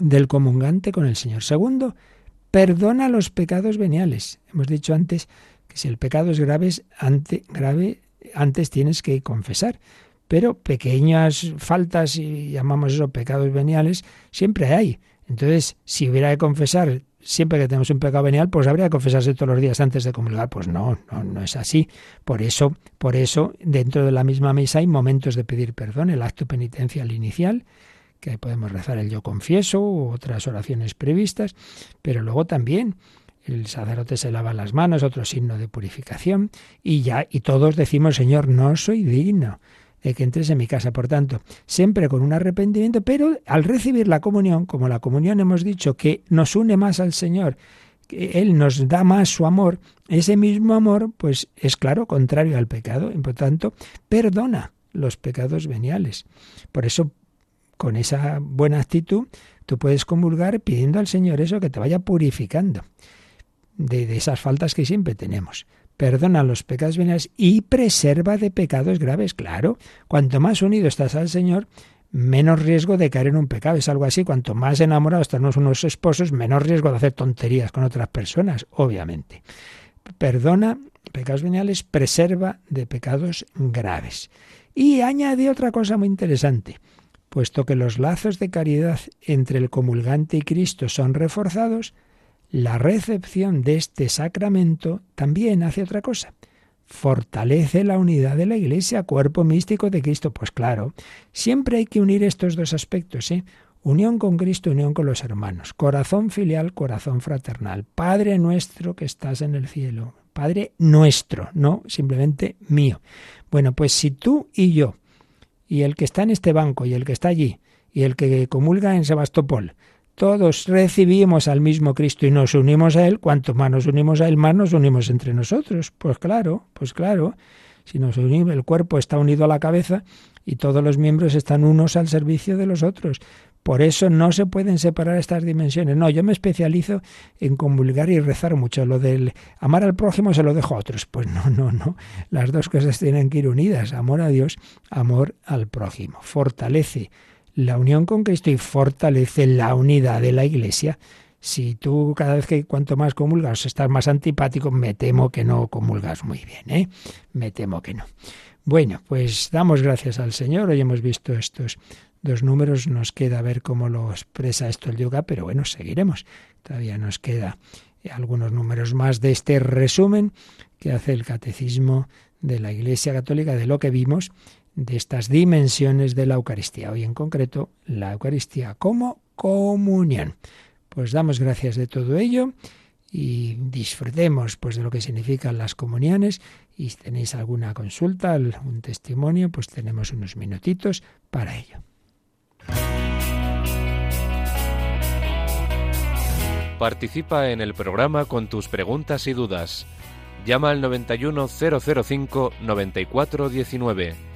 Speaker 2: del comungante con el Señor. Segundo, perdona los pecados veniales. Hemos dicho antes que si el pecado es grave, grave antes tienes que confesar. Pero pequeñas faltas, y llamamos eso pecados veniales, siempre hay. Entonces, si hubiera que confesar siempre que tenemos un pecado venial, pues habría que confesarse todos los días antes de comulgar. Pues no, no, no es así. Por eso, por eso, dentro de la misma misa hay momentos de pedir perdón, el acto penitencial inicial, que podemos rezar el yo confieso u otras oraciones previstas, pero luego también el sacerdote se lava las manos, otro signo de purificación, y ya, y todos decimos, Señor, no soy digno de que entres en mi casa. Por tanto, siempre con un arrepentimiento, pero al recibir la comunión, como la comunión hemos dicho que nos une más al Señor, que Él nos da más su amor, ese mismo amor, pues es claro, contrario al pecado, y por tanto, perdona los pecados veniales. Por eso, con esa buena actitud, tú puedes comulgar pidiendo al Señor eso, que te vaya purificando de, de esas faltas que siempre tenemos perdona los pecados veniales y preserva de pecados graves. Claro, cuanto más unido estás al Señor, menos riesgo de caer en un pecado. Es algo así, cuanto más enamorados estamos unos esposos, menos riesgo de hacer tonterías con otras personas, obviamente. Perdona pecados veniales, preserva de pecados graves. Y añade otra cosa muy interesante. Puesto que los lazos de caridad entre el comulgante y Cristo son reforzados, la recepción de este sacramento también hace otra cosa. Fortalece la unidad de la Iglesia, cuerpo místico de Cristo. Pues claro, siempre hay que unir estos dos aspectos, ¿eh? Unión con Cristo, unión con los hermanos. Corazón filial, corazón fraternal. Padre nuestro que estás en el cielo. Padre nuestro, no simplemente mío. Bueno, pues si tú y yo, y el que está en este banco, y el que está allí, y el que comulga en Sebastopol, todos recibimos al mismo Cristo y nos unimos a Él, cuanto más nos unimos a Él, más nos unimos entre nosotros. Pues claro, pues claro, si nos unimos, el cuerpo está unido a la cabeza y todos los miembros están unos al servicio de los otros. Por eso no se pueden separar estas dimensiones. No, yo me especializo en comulgar y rezar mucho. Lo del amar al prójimo se lo dejo a otros. Pues no, no, no. Las dos cosas tienen que ir unidas. Amor a Dios, amor al prójimo. Fortalece la unión con Cristo y fortalece la unidad de la Iglesia. Si tú cada vez que cuanto más comulgas estás más antipático, me temo que no comulgas muy bien, ¿eh? Me temo que no. Bueno, pues damos gracias al Señor. Hoy hemos visto estos dos números. Nos queda ver cómo lo expresa esto el yoga, pero bueno, seguiremos. Todavía nos queda algunos números más de este resumen que hace el Catecismo de la Iglesia Católica de lo que vimos de estas dimensiones de la Eucaristía. Hoy en concreto, la Eucaristía como comunión. Pues damos gracias de todo ello y disfrutemos pues de lo que significan las comuniones y si tenéis alguna consulta, algún testimonio, pues tenemos unos minutitos para ello.
Speaker 5: Participa en el programa con tus preguntas y dudas. Llama al 91005 9419.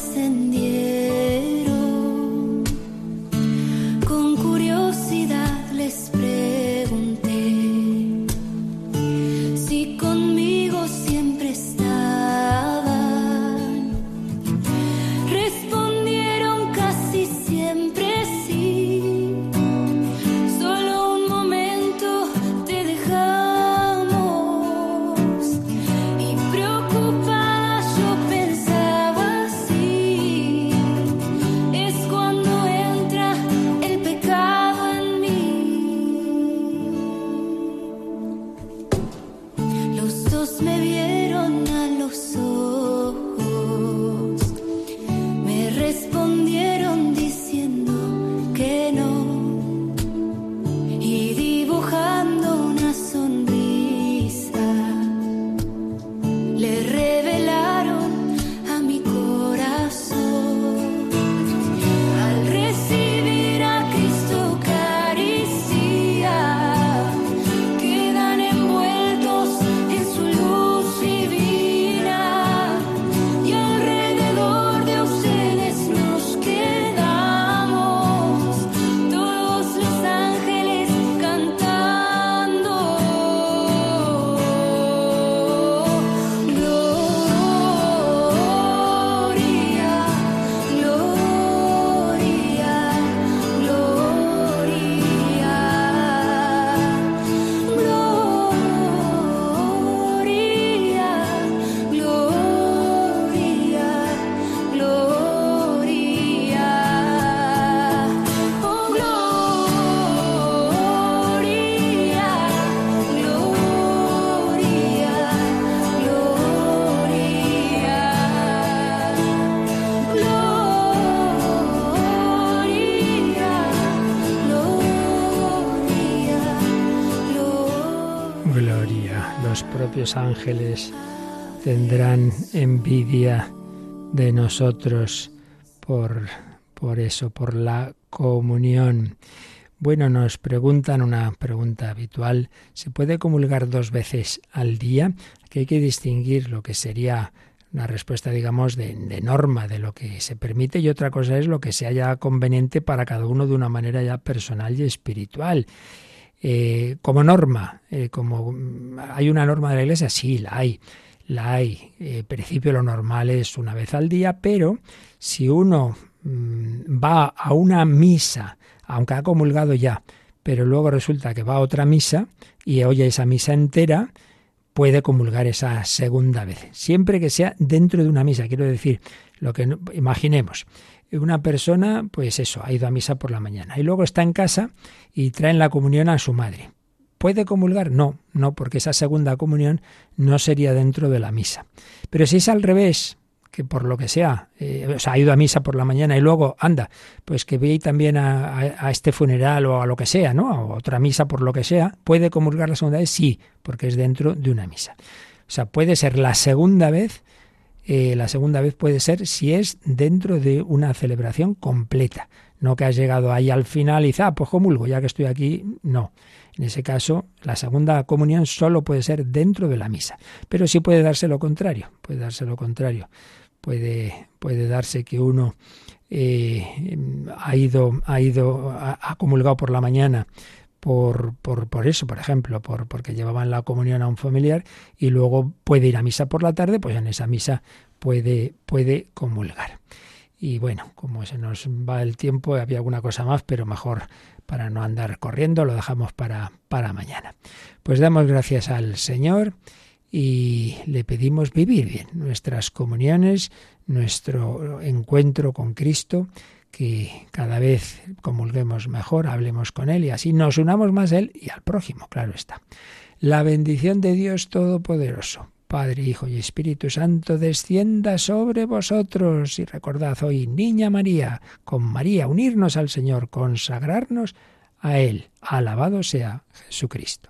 Speaker 5: listen
Speaker 2: ángeles tendrán envidia de nosotros por, por eso, por la comunión. Bueno, nos preguntan una pregunta habitual. ¿Se puede comulgar dos veces al día? Que hay que distinguir lo que sería una respuesta, digamos, de, norma, de lo que se permite, y otra cosa es lo que se haya conveniente para cada uno de una manera ya personal y espiritual. Eh, como norma, eh, como hay una norma de la Iglesia, sí, la hay, la hay. En eh, principio lo normal es una vez al día, pero si uno mm, va a una misa, aunque ha comulgado ya, pero luego resulta que va a otra misa y oye esa misa entera, puede comulgar esa segunda vez, siempre que sea dentro de una misa. Quiero decir, lo que imaginemos, una persona, pues eso, ha ido a misa por la mañana y luego está en casa y traen la comunión a su madre. ¿Puede comulgar? No, no, porque esa segunda comunión no sería dentro de la misa. Pero si es al revés, que por lo que sea, eh, o sea, ha ido a misa por la mañana y luego anda, pues que ve también a, este funeral o a lo que sea, ¿no? A otra misa por lo que sea, ¿puede comulgar la segunda vez? Sí, porque es dentro de una misa. O sea, puede ser la segunda vez eh, la segunda vez puede ser si es dentro de una celebración completa. No que has llegado ahí al final y dices, ah, pues comulgo, ya que estoy aquí. No. En ese caso, la segunda comunión solo puede ser dentro de la misa. Pero sí puede darse lo contrario. Puede darse lo contrario. Puede, puede darse que uno eh, ha ido, ha ido, ha comulgado por la mañana por, por, por, eso, por ejemplo, por, porque llevaban la comunión a un familiar y luego puede ir a misa por la tarde, pues en esa misa puede, puede comulgar. Y bueno, como se nos va el tiempo, había alguna cosa más, pero mejor para no andar corriendo, lo dejamos para, para mañana. Pues damos gracias al Señor y le pedimos vivir bien nuestras comuniones, nuestro encuentro con Cristo, que cada vez comulguemos mejor, hablemos con Él y así nos unamos más a Él y al prójimo, claro está. La bendición de Dios Todopoderoso, Padre, Hijo y Espíritu Santo, descienda sobre vosotros. Y recordad hoy, Niña María, con María, unirnos al Señor, consagrarnos a Él. Alabado sea Jesucristo.